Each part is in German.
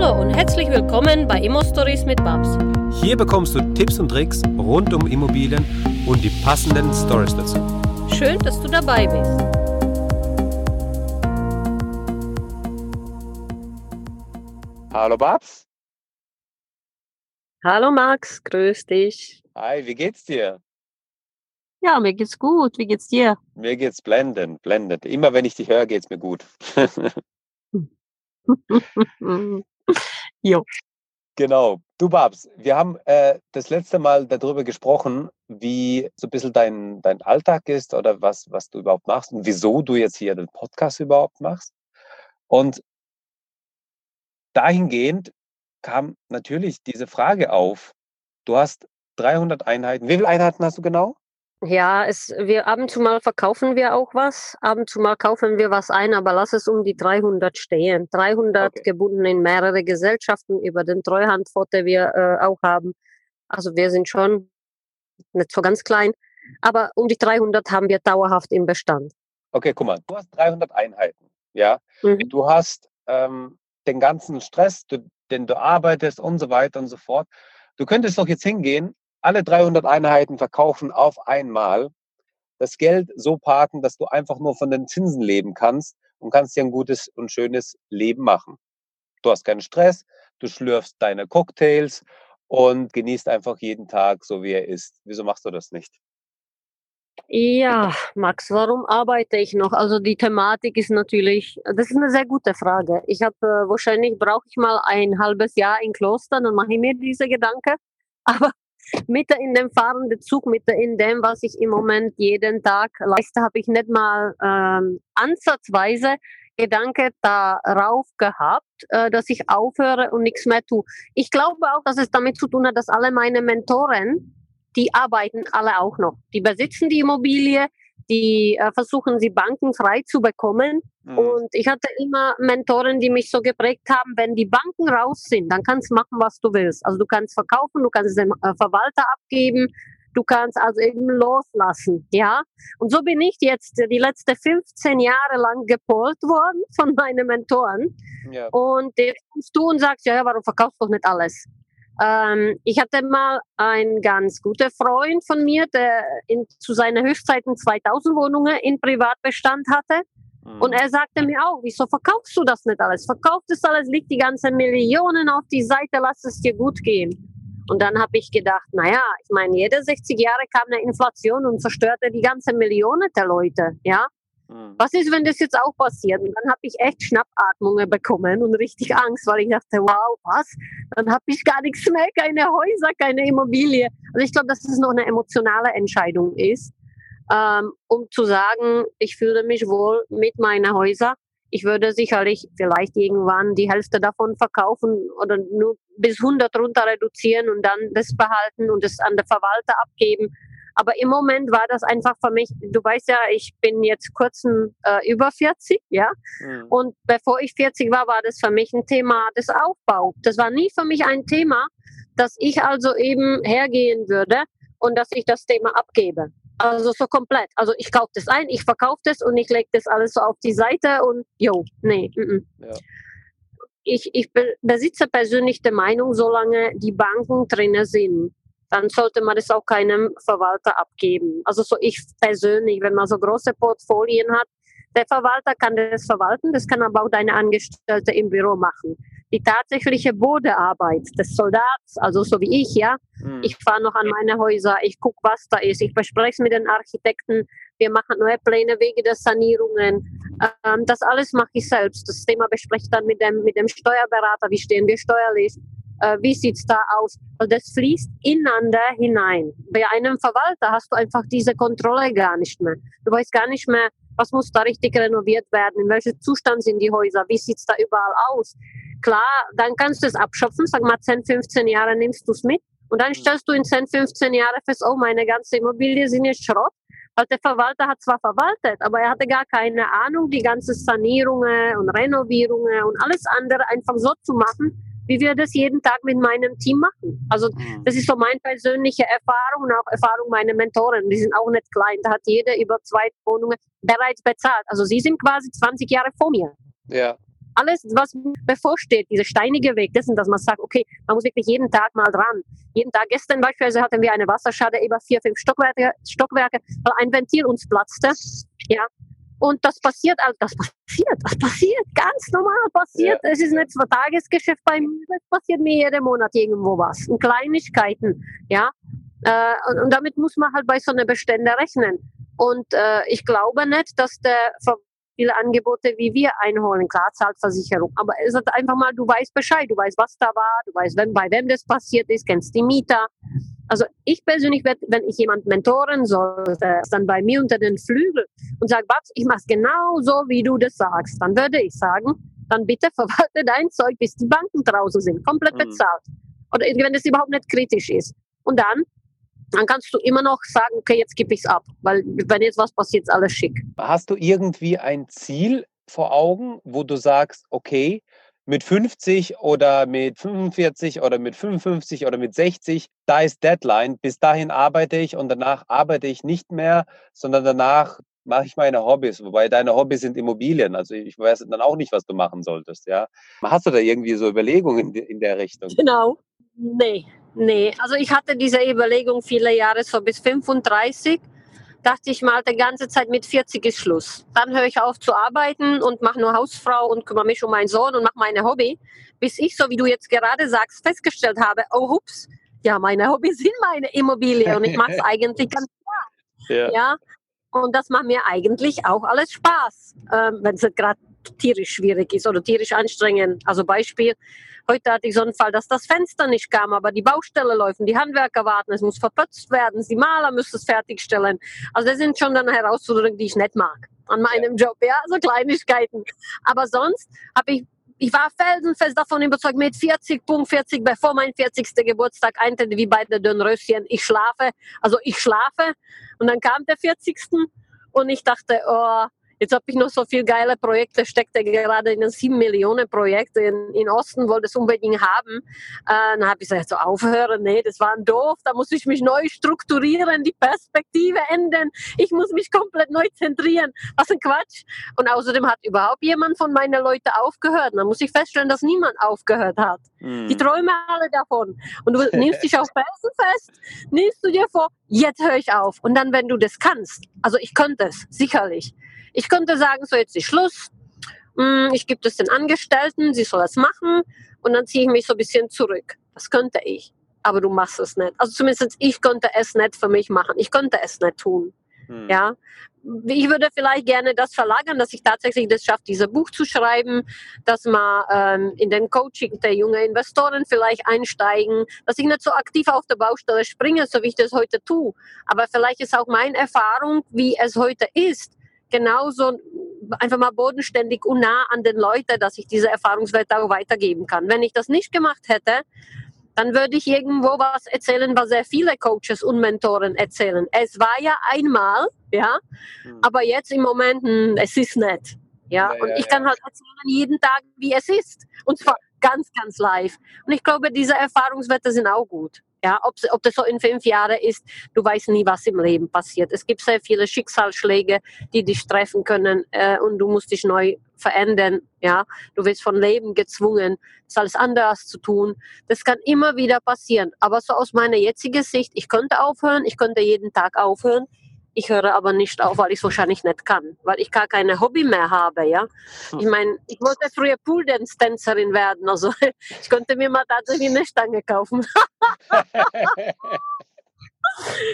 Hallo und herzlich willkommen bei Immo Stories mit Babs. Hier bekommst du Tipps und Tricks rund um Immobilien und die passenden Stories dazu. Schön, dass du dabei bist. Hallo Babs. Hallo Max, grüß dich. Hi, wie geht's dir? Ja, mir geht's gut. Wie geht's dir? Mir geht's blendend, blendend. Immer wenn ich dich höre, geht's mir gut. jo. Genau. Du Babs, wir haben äh, das letzte Mal darüber gesprochen, wie so ein bisschen dein, dein Alltag ist oder was, was du überhaupt machst und wieso du jetzt hier den Podcast überhaupt machst. Und dahingehend kam natürlich diese Frage auf. Du hast 300 Einheiten. Wie viele Einheiten hast du genau? Ja, es, wir ab und zu mal verkaufen wir auch was, ab und zu mal kaufen wir was ein, aber lass es um die 300 stehen. 300 Okay. gebunden in mehrere Gesellschaften über den Treuhandfonds, den wir äh, auch haben. Also wir sind schon nicht so ganz klein, aber um die 300 haben wir dauerhaft im Bestand. Okay, guck mal, du hast 300 Einheiten. Ja, Mhm. du hast ähm, den ganzen Stress, du, den du arbeitest und so weiter und so fort. Du könntest doch jetzt hingehen, alle 300 Einheiten verkaufen auf einmal, das Geld so parken, dass du einfach nur von den Zinsen leben kannst und kannst dir ein gutes und schönes Leben machen. Du hast keinen Stress, du schlürfst deine Cocktails und genießt einfach jeden Tag so, wie er ist. Wieso machst du das nicht? Ja, Max, warum arbeite ich noch? Also die Thematik ist natürlich, das ist eine sehr gute Frage. Ich habe äh, wahrscheinlich brauche ich mal ein halbes Jahr in Kloster, dann mache ich mir diese Gedanken. Aber mitten in dem fahrenden Zug, mitten in dem, was ich im Moment jeden Tag leiste, habe ich nicht mal ähm, ansatzweise Gedanke darauf gehabt, äh, dass ich aufhöre und nichts mehr tue. Ich glaube auch, dass es damit zu tun hat, dass alle meine Mentoren, die arbeiten alle auch noch. Die besitzen die Immobilie, die äh, versuchen sie bankenfrei zu bekommen. Hm, Und ich hatte immer Mentoren, die mich so geprägt haben, wenn die Banken raus sind, dann kannst du machen, was du willst. Also du kannst verkaufen, du kannst es dem äh, Verwalter abgeben, du kannst also eben loslassen, ja. Und so bin ich jetzt die letzten 15 Jahre lang gepolt worden von meinen Mentoren. ja. Und jetzt kommst du und sagst, ja, ja, warum verkaufst du doch nicht alles? Ähm, ich hatte mal einen ganz guten Freund von mir, der in, zu seinen Höchstzeiten 2000 Wohnungen in Privatbestand hatte. Hm. Und er sagte mir auch, wieso verkaufst du das nicht alles? Verkauf das alles, leg die ganzen Millionen auf die Seite, lass es dir gut gehen. Und dann habe ich gedacht, naja, ich meine, jede 60 Jahre kam eine Inflation und zerstörte die ganze Millionen der Leute, ja. Hm. Was ist, wenn das jetzt auch passiert? Und dann habe ich echt Schnappatmungen bekommen und richtig Angst, weil ich dachte, wow, was? Dann habe ich gar nichts mehr, keine Häuser, keine Immobilie. Also ich glaube, dass das noch eine emotionale Entscheidung ist, ähm, um zu sagen, ich fühle mich wohl mit meinen Häusern. Ich würde sicherlich vielleicht irgendwann die Hälfte davon verkaufen oder nur bis 100 runter reduzieren und dann das behalten und es an den Verwalter abgeben. Aber im Moment war das einfach für mich, du weißt ja, ich bin jetzt kurz äh, über 40, ja. Hm. Und bevor ich 40 war, war das für mich ein Thema des Aufbaus. Das war nie für mich ein Thema, dass ich also eben hergehen würde und dass ich das Thema abgebe. Also so komplett. Also ich kaufe das ein, ich verkaufe das und ich lege das alles so auf die Seite und jo, nee. Mm -mm. Ja. Ich, ich be besitze persönlich die Meinung, solange die Banken drin sind, dann sollte man das auch keinem Verwalter abgeben. Also so ich persönlich, wenn man so große Portfolien hat, der Verwalter kann das verwalten, das kann aber auch deine Angestellte im Büro machen. Die tatsächliche Bodearbeit des Soldats, also so wie ich, ja, Hm. ich fahre noch an meine Häuser, ich gucke, was da ist, ich bespreche es mit den Architekten, wir machen neue Pläne wegen der Sanierungen. Ähm, das alles mache ich selbst. Das Thema bespreche ich dann mit dem, mit dem Steuerberater, wie stehen wir steuerlich, äh, wie sieht's da aus. Also das fließt ineinander hinein. Bei einem Verwalter hast du einfach diese Kontrolle gar nicht mehr. Du weißt gar nicht mehr, was muss da richtig renoviert werden, in welchem Zustand sind die Häuser, wie sieht's da überall aus. Klar, dann kannst du es abschöpfen, sag mal 10, 15 Jahre nimmst du es mit und dann stellst du in 10, 15 Jahre fest, oh, meine ganze Immobilie sind jetzt Schrott. Weil der Verwalter hat zwar verwaltet, aber er hatte gar keine Ahnung, die ganzen Sanierungen und Renovierungen und alles andere einfach so zu machen, wie wir das jeden Tag mit meinem Team machen. Also Hm. das ist so meine persönliche Erfahrung und auch Erfahrung meiner Mentoren. Die sind auch nicht klein. Da hat jeder über zwei Wohnungen bereits bezahlt. Also sie sind quasi 20 Jahre vor mir. Ja, alles, was bevorsteht, dieser steinige Weg dessen, dass man sagt, okay, man muss wirklich jeden Tag mal dran. Jeden Tag gestern beispielsweise hatten wir eine Wasserschade über vier, fünf Stockwerke, Stockwerke weil ein Ventil uns platzte. Ja. Und das passiert, also das passiert, das passiert, ganz normal passiert. Ja. Es ist nicht so Tagesgeschäft bei mir, es passiert mir jeden Monat irgendwo was. Und Kleinigkeiten, ja. Äh, und, und damit muss man halt bei so einer Bestände rechnen. Und äh, ich glaube nicht, dass der viele Angebote wie wir einholen. Klar, zahlt Versicherung. Aber es ist einfach mal, du weißt Bescheid, du weißt, was da war, du weißt, wenn, bei wem das passiert ist, kennst die Mieter. Also ich persönlich, werd, wenn ich jemand mentoren sollte, dann bei mir unter den Flügel und sage, Babs, ich mache genau so, wie du das sagst, dann würde ich sagen, dann bitte verwalte dein Zeug, bis die Banken draußen sind, komplett Mhm. bezahlt. Oder wenn es überhaupt nicht kritisch ist. Und dann, dann kannst du immer noch sagen, okay, jetzt gebe ich es ab, weil wenn jetzt was passiert, ist alles schick. Hast du irgendwie ein Ziel vor Augen, wo du sagst, okay, mit 50 oder mit 45 oder mit 55 oder mit 60, da ist Deadline, bis dahin arbeite ich und danach arbeite ich nicht mehr, sondern danach mache ich meine Hobbys, wobei deine Hobbys sind Immobilien, also ich weiß dann auch nicht, was du machen solltest, ja. Hast du da irgendwie so Überlegungen in, der Richtung? Genau. Nee, nee. Also ich hatte diese Überlegung viele Jahre, so bis 35. Dachte ich mal, die ganze Zeit mit 40 ist Schluss. Dann höre ich auf zu arbeiten und mache nur Hausfrau und kümmere mich um meinen Sohn und mache meine Hobby. Bis ich, so wie du jetzt gerade sagst, festgestellt habe, oh hups, ja, meine Hobbys sind meine Immobilie und ich mache es eigentlich ganz Ja. ja. Und das macht mir eigentlich auch alles Spaß, ähm, wenn es gerade tierisch schwierig ist oder tierisch anstrengend. Also Beispiel, heute hatte ich so einen Fall, dass das Fenster nicht kam, aber die Baustelle läuft, die Handwerker warten, es muss verputzt werden, die Maler müssen es fertigstellen. Also das sind schon dann Herausforderungen, die ich nicht mag an meinem Job, ja, so Kleinigkeiten. Aber sonst habe ich ich war felsenfest davon überzeugt, mit 40, Punkt 40, bevor mein 40. Geburtstag eintritt, wie bei der Dönröschen, ich schlafe, also ich schlafe. Und dann kam der 40. und ich dachte, oh, jetzt habe ich noch so viele geile Projekte, steckte gerade in einem 7 Millionen Projekt in, in Osten, wollte es unbedingt haben. Äh, dann habe ich gesagt, so aufhören, nee, das war doof, da muss ich mich neu strukturieren, die Perspektive ändern, ich muss mich komplett neu zentrieren. Was ein Quatsch. Und außerdem hat überhaupt jemand von meinen Leuten aufgehört. Dann muss ich feststellen, dass niemand aufgehört hat. Die Hm. träumen alle davon. Und du nimmst dich auf Felsen fest, nimmst du dir vor, jetzt höre ich auf. Und dann, wenn du das kannst, also ich könnte es, sicherlich. Ich könnte sagen, so jetzt ist Schluss, Hm, ich gebe das den Angestellten, sie soll das machen und dann ziehe ich mich so ein bisschen zurück. Das könnte ich. Aber du machst es nicht. Also zumindest ich könnte es nicht für mich machen. Ich könnte es nicht tun. Hm. Ja, ich würde vielleicht gerne das verlagern, dass ich tatsächlich das schaffe, dieses Buch zu schreiben, dass man ähm, in den Coaching der jungen Investoren vielleicht einsteigen, dass ich nicht so aktiv auf der Baustelle springe, so wie ich das heute tue. Aber vielleicht ist auch meine Erfahrung, wie es heute ist, genauso einfach mal bodenständig und nah an den Leuten, dass ich diese Erfahrungswerte auch weitergeben kann. Wenn ich das nicht gemacht hätte, dann würde ich irgendwo was erzählen, was sehr viele Coaches und Mentoren erzählen. Es war ja einmal, ja, Hm. aber jetzt im Moment, hm, es ist nicht. Ja, Ja, und ja, ich ja. kann halt erzählen jeden Tag, wie es ist. Und zwar ganz, ganz live. Und ich glaube, diese Erfahrungswerte sind auch gut. Ja, ob, ob das so in fünf Jahren ist, du weißt nie, was im Leben passiert. Es gibt sehr viele Schicksalsschläge, die dich treffen können äh, und du musst dich neu verändern. Ja, du wirst von Leben gezwungen, das alles anders zu tun. Das kann immer wieder passieren. Aber so aus meiner jetzigen Sicht, ich könnte aufhören, ich könnte jeden Tag aufhören. Ich höre aber nicht auf, weil ich es wahrscheinlich nicht kann, weil ich gar keine Hobby mehr habe, ja. Ich meine, ich wollte früher Pool-Dance-Tänzerin werden, also ich könnte mir mal tatsächlich eine Stange kaufen.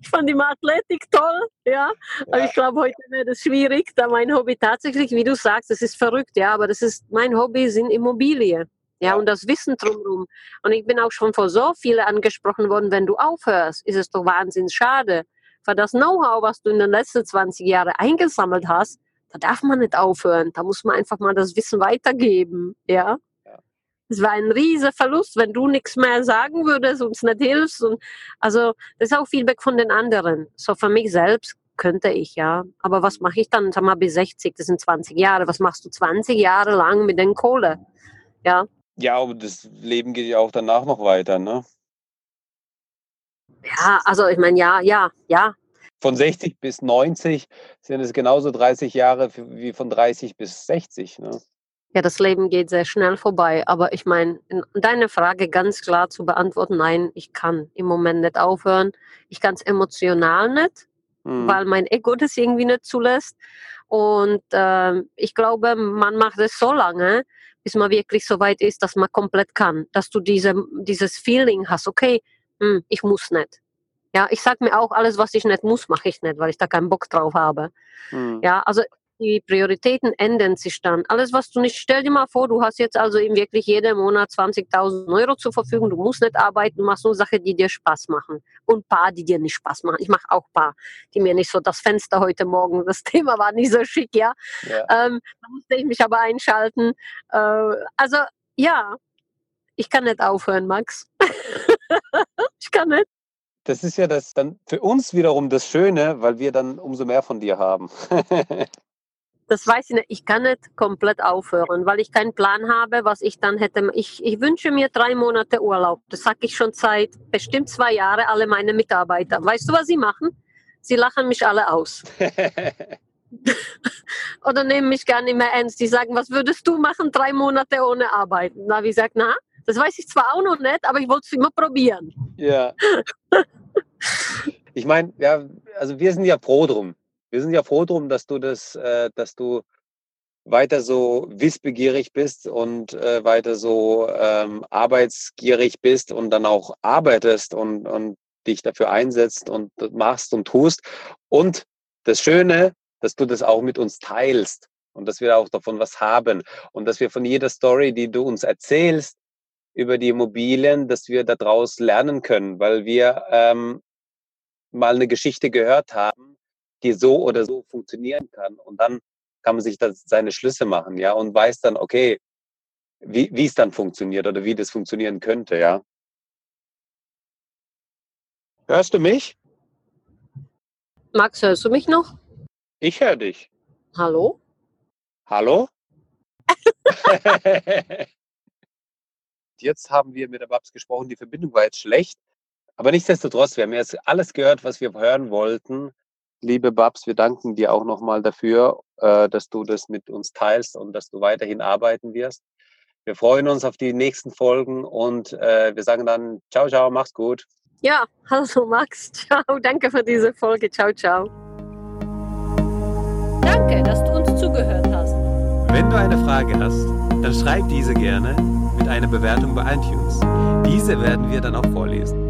Ich fand die Athletik toll, ja. Aber Ja. ich glaube, heute wäre das schwierig, da mein Hobby tatsächlich, wie du sagst, das ist verrückt, ja, aber das ist, mein Hobby sind Immobilien. Ja, Ja. und das Wissen drumherum. Und ich bin auch schon vor so viele angesprochen worden, wenn du aufhörst, ist es doch wahnsinnig schade. Für das Know-how, was du in den letzten 20 Jahren eingesammelt hast, da darf man nicht aufhören. Da muss man einfach mal das Wissen weitergeben, ja. Ja. Es war ein riesiger Verlust, wenn du nichts mehr sagen würdest, uns nicht hilfst. Und also das ist auch Feedback von den anderen. So für mich selbst könnte ich, ja. Aber was mache ich dann, sag mal, bis 60, das sind 20 Jahre. Was machst du 20 Jahre lang mit den Kohle? Ja, Ja, aber das Leben geht ja auch danach noch weiter, ne? ja, also ich meine, ja, ja, ja. Von 60 bis 90 sind es genauso 30 Jahre wie von 30 bis 60, ne? ja, das Leben geht sehr schnell vorbei. Aber ich meine, deine Frage ganz klar zu beantworten, nein, ich kann im Moment nicht aufhören. Ich kann es emotional nicht, mhm. weil mein Ego das irgendwie nicht zulässt. Und äh, ich glaube, man macht es so lange, bis man wirklich so weit ist, dass man komplett kann. Dass du diese, dieses Feeling hast, okay, hm, ich muss nicht. Ja, ich sage mir auch, alles, was ich nicht muss, mache ich nicht, weil ich da keinen Bock drauf habe. Mhm. Ja, also die Prioritäten ändern sich dann. Alles, was du nicht, stell dir mal vor, du hast jetzt also eben wirklich jeden Monat 20.000 Euro zur Verfügung, du musst nicht arbeiten, du machst nur Sachen, die dir Spaß machen. Und paar, die dir nicht Spaß machen. Ich mache auch paar, die mir nicht so, das Fenster heute Morgen, das Thema war nicht so schick, ja. ja. Ähm, da musste ich mich aber einschalten. Äh, also, ja, ich kann nicht aufhören, Max. ich kann nicht. Das ist ja das dann für uns wiederum das Schöne, weil wir dann umso mehr von dir haben. das weiß ich nicht. Ich kann nicht komplett aufhören, weil ich keinen Plan habe, was ich dann hätte. Ich, ich wünsche mir drei Monate Urlaub. Das sage ich schon seit bestimmt zwei Jahren alle meine Mitarbeiter. Weißt du, was sie machen? Sie lachen mich alle aus. Oder nehmen mich gar nicht mehr ernst. Die sagen, was würdest du machen, drei Monate ohne Arbeiten? Na, wie gesagt, na, das weiß ich zwar auch noch nicht, aber ich wollte es immer probieren. Ja. ich meine, ja, also wir sind ja froh drum. Wir sind ja froh drum, dass du das, äh, dass du weiter so wissbegierig bist und äh, weiter so ähm, arbeitsgierig bist und dann auch arbeitest und, und dich dafür einsetzt und machst und tust. Und das Schöne, dass du das auch mit uns teilst und dass wir auch davon was haben und dass wir von jeder Story, die du uns erzählst, über die Immobilien, dass wir daraus lernen können, weil wir ähm, mal eine Geschichte gehört haben, die so oder so funktionieren kann. Und dann kann man sich das, seine Schlüsse machen, ja, und weiß dann, okay, wie, wie es dann funktioniert oder wie das funktionieren könnte, ja. Hörst du mich? Max, hörst du mich noch? Ich höre dich. Hallo? Hallo? Jetzt haben wir mit der Babs gesprochen, die Verbindung war jetzt schlecht. Aber nichtsdestotrotz, wir haben jetzt alles gehört, was wir hören wollten. Liebe Babs, wir danken dir auch nochmal dafür, äh, dass du das mit uns teilst und dass du weiterhin arbeiten wirst. Wir freuen uns auf die nächsten Folgen und äh, wir sagen dann ciao, ciao, mach's gut. Ja, hallo Max, ciao, danke für diese Folge, ciao, ciao. Danke, dass du uns zugehört hast. Wenn du eine Frage hast, dann schreib diese gerne mit einer Bewertung bei iTunes. Diese werden wir dann auch vorlesen.